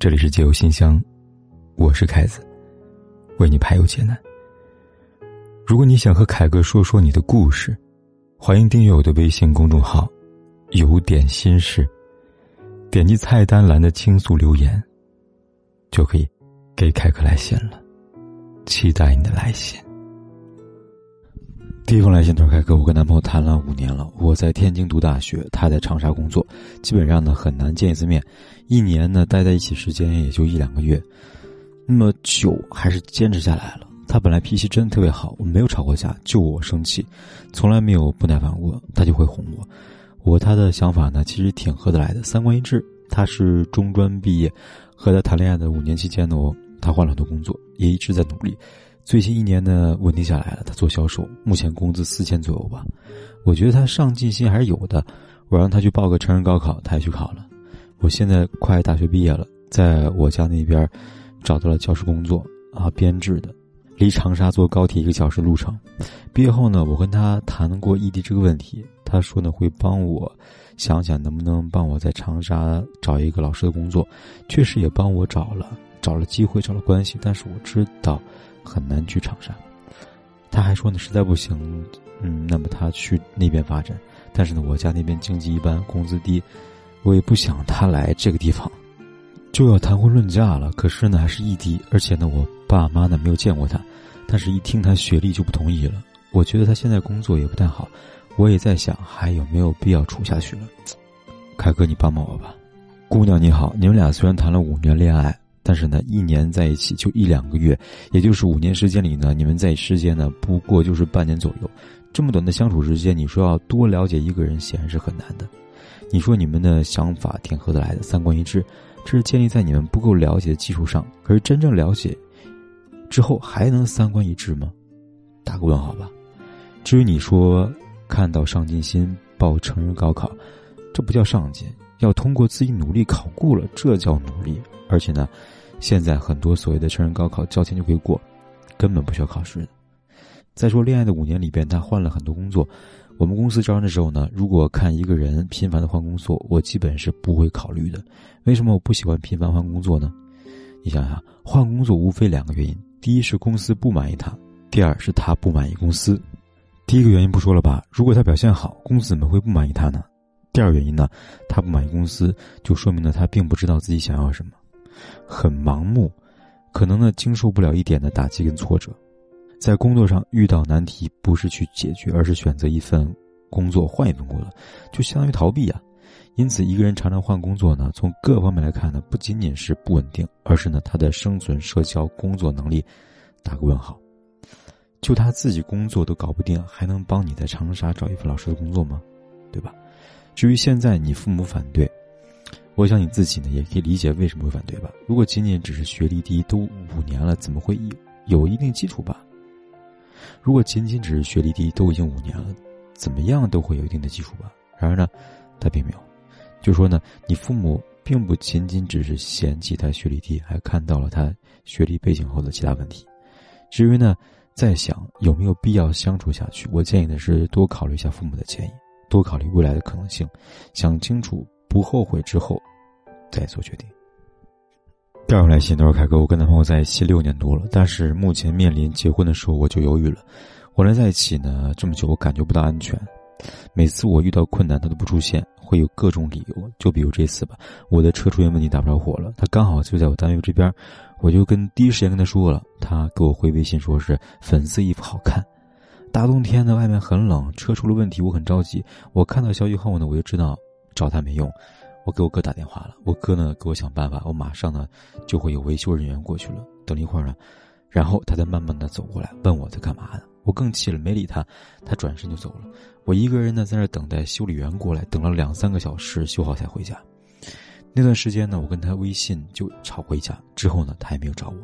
这里是解忧信箱，我是凯子，为你排忧解难。如果你想和凯哥说说你的故事，欢迎订阅我的微信公众号“有点心事”，点击菜单栏的倾诉留言，就可以给凯哥来信了。期待你的来信。第一封来信，他说：“凯哥，我跟男朋友谈了五年了，我在天津读大学，他在长沙工作，基本上呢很难见一次面，一年呢待在一起时间也就一两个月，那么久还是坚持下来了。他本来脾气真的特别好，我们没有吵过架，就我生气，从来没有不耐烦过，他就会哄我。我他的想法呢其实挺合得来的，三观一致。他是中专毕业，和他谈恋爱的五年期间呢，我他换了很多工作，也一直在努力。”最近一年呢，稳定下来了。他做销售，目前工资四千左右吧。我觉得他上进心还是有的。我让他去报个成人高考，他也去考了。我现在快大学毕业了，在我家那边找到了教师工作啊，编制的，离长沙坐高铁一个小时路程。毕业后呢，我跟他谈过异地这个问题，他说呢会帮我想想能不能帮我在长沙找一个老师的工作，确实也帮我找了，找了机会，找了关系。但是我知道。很难去长沙，他还说呢，实在不行，嗯，那么他去那边发展。但是呢，我家那边经济一般，工资低，我也不想他来这个地方，就要谈婚论嫁了。可是呢，还是异地，而且呢，我爸妈呢没有见过他，但是一听他学历就不同意了。我觉得他现在工作也不太好，我也在想还有没有必要处下去了。凯哥，你帮帮我吧。姑娘你好，你们俩虽然谈了五年恋爱。但是呢，一年在一起就一两个月，也就是五年时间里呢，你们在时间呢不过就是半年左右，这么短的相处时间，你说要多了解一个人，显然是很难的。你说你们的想法挺合得来的，三观一致，这是建立在你们不够了解的基础上。可是真正了解之后，还能三观一致吗？打个问号吧。至于你说看到上进心报成人高考，这不叫上进，要通过自己努力考过了，这叫努力。而且呢。现在很多所谓的成人高考交钱就可以过，根本不需要考试的。再说恋爱的五年里边，他换了很多工作。我们公司招人的时候呢，如果看一个人频繁的换工作，我基本是不会考虑的。为什么我不喜欢频繁换工作呢？你想想，换工作无非两个原因：第一是公司不满意他，第二是他不满意公司。第一个原因不说了吧？如果他表现好，公司怎么会不满意他呢？第二原因呢？他不满意公司，就说明了他并不知道自己想要什么。很盲目，可能呢经受不了一点的打击跟挫折，在工作上遇到难题，不是去解决，而是选择一份工作换一份工作，就相当于逃避啊。因此，一个人常常换工作呢，从各方面来看呢，不仅仅是不稳定，而是呢他的生存、社交、工作能力打个问号。就他自己工作都搞不定，还能帮你在长沙找一份老师的工作吗？对吧？至于现在你父母反对。我想你自己呢，也可以理解为什么会反对吧。如果仅仅只是学历低，都五年了，怎么会有一定基础吧？如果仅仅只是学历低，都已经五年了，怎么样都会有一定的基础吧？然而呢，他并没有。就说呢，你父母并不仅仅只是嫌弃他学历低，还看到了他学历背景后的其他问题。至于呢，在想有没有必要相处下去，我建议的是多考虑一下父母的建议，多考虑未来的可能性，想清楚。不后悔之后，再做决定。第二个来信都是凯哥，我跟男朋友在一起六年多了，但是目前面临结婚的时候我就犹豫了。我俩在一起呢这么久，我感觉不到安全。每次我遇到困难，他都不出现，会有各种理由。就比如这次吧，我的车出现问题打不着火了，他刚好就在我单位这边，我就跟第一时间跟他说了，他给我回微信说是粉色衣服好看。大冬天的外面很冷，车出了问题，我很着急。我看到消息后呢，我就知道。找他没用，我给我哥打电话了。我哥呢给我想办法，我马上呢就会有维修人员过去了。等了一会儿呢，然后他才慢慢的走过来，问我在干嘛呢？我更气了，没理他，他转身就走了。我一个人呢在那等待修理员过来，等了两三个小时，修好才回家。那段时间呢，我跟他微信就吵过一架，之后呢他也没有找我，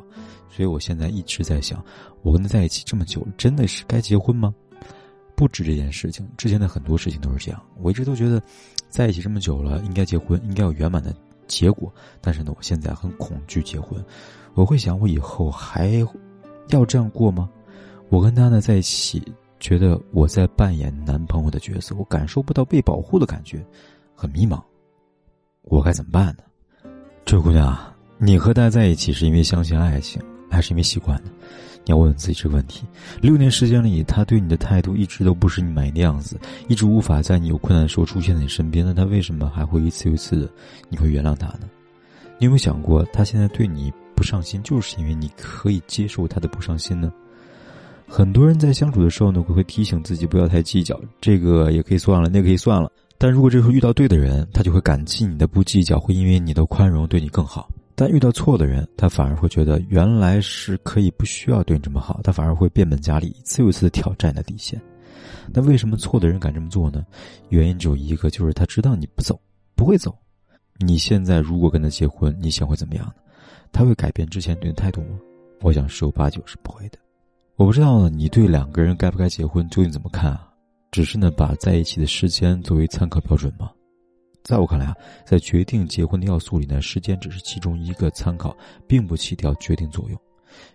所以我现在一直在想，我跟他在一起这么久，真的是该结婚吗？不止这件事情，之前的很多事情都是这样。我一直都觉得，在一起这么久了，应该结婚，应该有圆满的结果。但是呢，我现在很恐惧结婚。我会想，我以后还要这样过吗？我跟他呢在一起，觉得我在扮演男朋友的角色，我感受不到被保护的感觉，很迷茫。我该怎么办呢？这位姑娘，你和他在一起是因为相信爱情，还是因为习惯呢？你要问问自己这个问题。六年时间里，他对你的态度一直都不是你满意的样子，一直无法在你有困难的时候出现在你身边。那他为什么还会一次又一次的你会原谅他呢？你有没有想过，他现在对你不上心，就是因为你可以接受他的不上心呢？很多人在相处的时候呢，会会提醒自己不要太计较，这个也可以算了，那个可以算了。但如果这时候遇到对的人，他就会感激你的不计较，会因为你的宽容对你更好。但遇到错的人，他反而会觉得原来是可以不需要对你这么好，他反而会变本加厉，一次又一次的挑战你的底线。那为什么错的人敢这么做呢？原因只有一个，就是他知道你不走，不会走。你现在如果跟他结婚，你想会怎么样呢？他会改变之前对你的态度吗？我想十有八九是不会的。我不知道，你对两个人该不该结婚究竟怎么看啊？只是呢，把在一起的时间作为参考标准吗？在我看来啊，在决定结婚的要素里呢，时间只是其中一个参考，并不起到决定作用。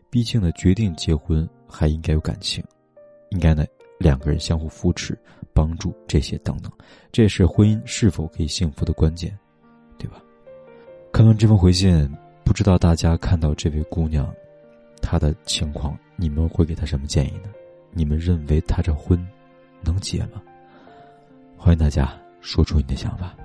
毕竟呢，决定结婚还应该有感情，应该呢两个人相互扶持、帮助这些等等，这也是婚姻是否可以幸福的关键，对吧？看完这封回信，不知道大家看到这位姑娘，她的情况，你们会给她什么建议呢？你们认为她这婚能结吗？欢迎大家说出你的想法。